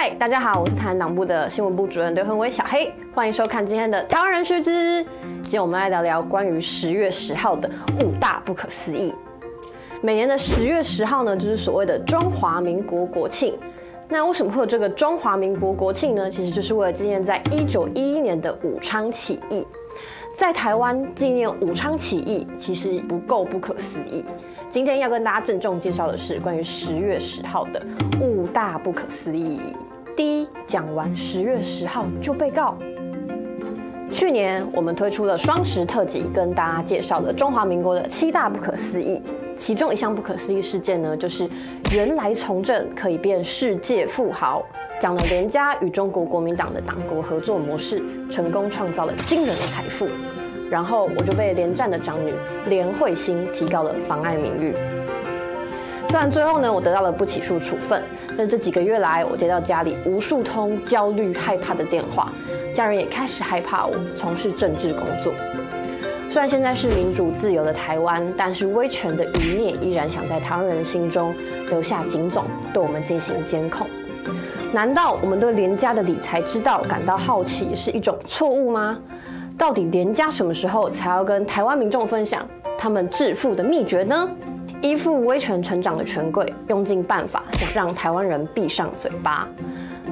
嗨，大家好，我是台湾党部的新闻部主任刘恒威小黑，欢迎收看今天的台湾人须知。今天我们来聊聊关于十月十号的五大不可思议。每年的十月十号呢，就是所谓的中华民国国庆。那为什么会有这个中华民国国庆呢？其实就是为了纪念在一九一一年的武昌起义。在台湾纪念武昌起义，其实不够不可思议。今天要跟大家郑重介绍的是关于十月十号的五大不可思议。第一，讲完十月十号就被告。去年我们推出了双十特辑，跟大家介绍了中华民国的七大不可思议。其中一项不可思议事件呢，就是原来从政可以变世界富豪，讲了连家与中国国民党的党国合作模式，成功创造了惊人的财富。然后我就被连战的长女连惠欣提告了妨碍名誉。虽然最后呢，我得到了不起诉处分，但这几个月来，我接到家里无数通焦虑、害怕的电话，家人也开始害怕我从事政治工作。虽然现在是民主自由的台湾，但是威权的余孽依然想在台湾人心中留下警总，对我们进行监控。难道我们对连家的理财之道感到好奇是一种错误吗？到底连家什么时候才要跟台湾民众分享他们致富的秘诀呢？依附威权成长的权贵，用尽办法想让台湾人闭上嘴巴。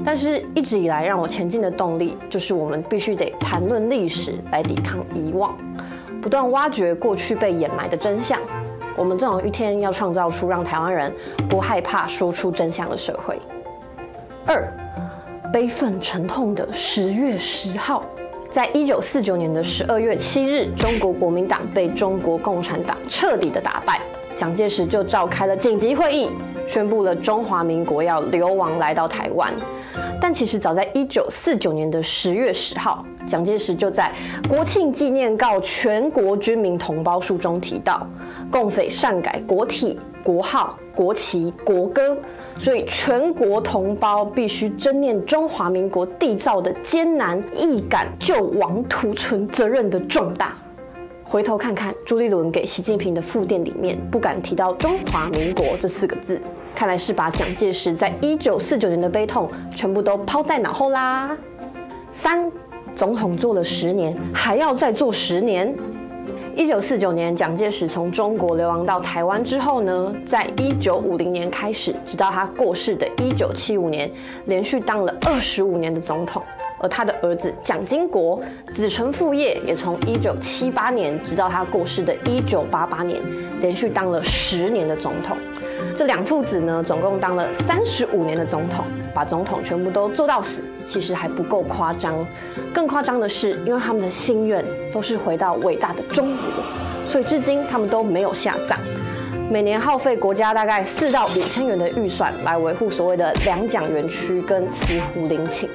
但是，一直以来让我前进的动力，就是我们必须得谈论历史来抵抗遗忘，不断挖掘过去被掩埋的真相。我们总有一天要创造出让台湾人不害怕说出真相的社会。二，悲愤沉痛的十月十号。在一九四九年的十二月七日，中国国民党被中国共产党彻底的打败，蒋介石就召开了紧急会议，宣布了中华民国要流亡来到台湾。但其实早在一九四九年的十月十号，蒋介石就在《国庆纪念告全国军民同胞书》中提到，共匪擅改国体、国号、国旗、国歌。所以，全国同胞必须真念中华民国缔造的艰难，亦感救亡图存责任的重大。回头看看朱立伦给习近平的复电里面，不敢提到中华民国这四个字，看来是把蒋介石在一九四九年的悲痛全部都抛在脑后啦。三，总统做了十年，还要再做十年。一九四九年，蒋介石从中国流亡到台湾之后呢，在一九五零年开始，直到他过世的一九七五年，连续当了二十五年的总统。而他的儿子蒋经国子承父业，也从一九七八年直到他过世的一九八八年，连续当了十年的总统。这两父子呢，总共当了三十五年的总统，把总统全部都做到死，其实还不够夸张。更夸张的是，因为他们的心愿都是回到伟大的中国，所以至今他们都没有下葬。每年耗费国家大概四到五千元的预算来维护所谓的两蒋园区跟慈湖陵寝。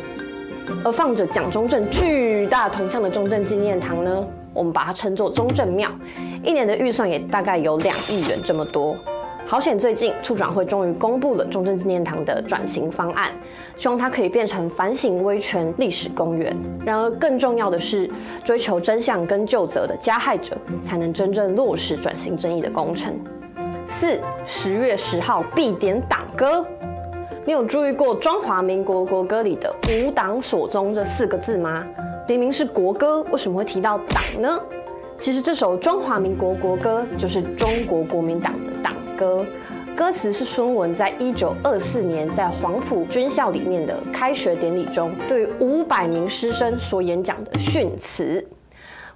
而放着蒋中正巨大铜像的中正纪念堂呢，我们把它称作中正庙，一年的预算也大概有两亿元这么多。好险，最近促转会终于公布了中正纪念堂的转型方案，希望它可以变成反省威权历史公园。然而，更重要的是，追求真相跟究责的加害者，才能真正落实转型正义的工程。四，十月十号必点党歌。你有注意过中华民国国歌里的“吾党所宗”这四个字吗？明明是国歌，为什么会提到党呢？其实这首中华民国国歌就是中国国民党的党。歌歌词是孙文在一九二四年在黄埔军校里面的开学典礼中，对五百名师生所演讲的训词。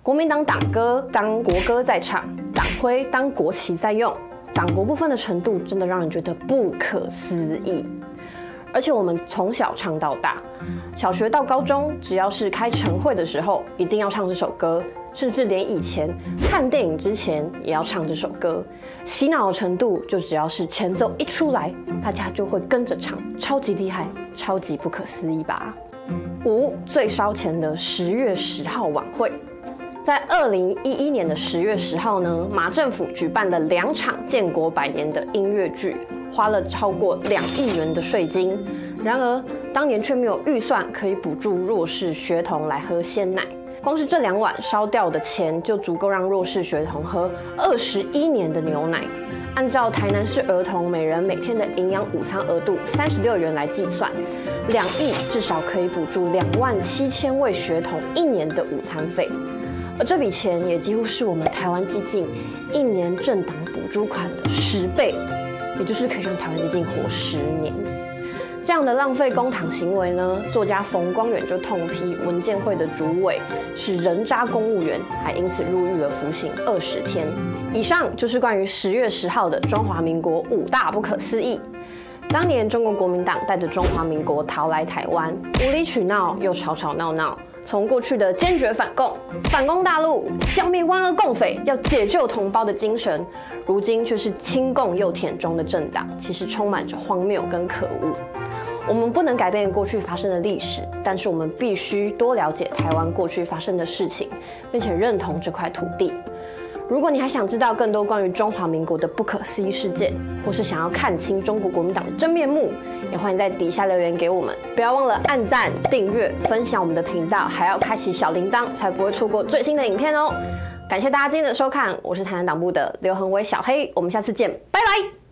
国民党党歌当国歌在唱，党徽当国旗在用，党国部分的程度真的让人觉得不可思议。而且我们从小唱到大，小学到高中，只要是开晨会的时候，一定要唱这首歌，甚至连以前看电影之前也要唱这首歌。洗脑程度，就只要是前奏一出来，大家就会跟着唱，超级厉害，超级不可思议吧？五，最烧钱的十月十号晚会，在二零一一年的十月十号呢，马政府举办了两场建国百年的音乐剧。花了超过两亿元的税金，然而当年却没有预算可以补助弱势学童来喝鲜奶。光是这两碗烧掉的钱，就足够让弱势学童喝二十一年的牛奶。按照台南市儿童每人每天的营养午餐额度三十六元来计算，两亿至少可以补助两万七千位学童一年的午餐费，而这笔钱也几乎是我们台湾基金一年政党补助款的十倍，也就是可以让台湾基金活十年。这样的浪费公帑行为呢，作家冯光远就痛批文件会的主委是人渣公务员，还因此入狱了服刑二十天。以上就是关于十月十号的中华民国五大不可思议。当年中国国民党带着中华民国逃来台湾，无理取闹又吵吵闹闹，从过去的坚决反共、反攻大陆、消灭万恶共匪、要解救同胞的精神，如今却是亲共又舔中的政党，其实充满着荒谬跟可恶。我们不能改变过去发生的历史，但是我们必须多了解台湾过去发生的事情，并且认同这块土地。如果你还想知道更多关于中华民国的不可思议事件，或是想要看清中国国民党真面目，也欢迎在底下留言给我们。不要忘了按赞、订阅、分享我们的频道，还要开启小铃铛，才不会错过最新的影片哦。感谢大家今天的收看，我是台南党部的刘恒威小黑，我们下次见，拜拜。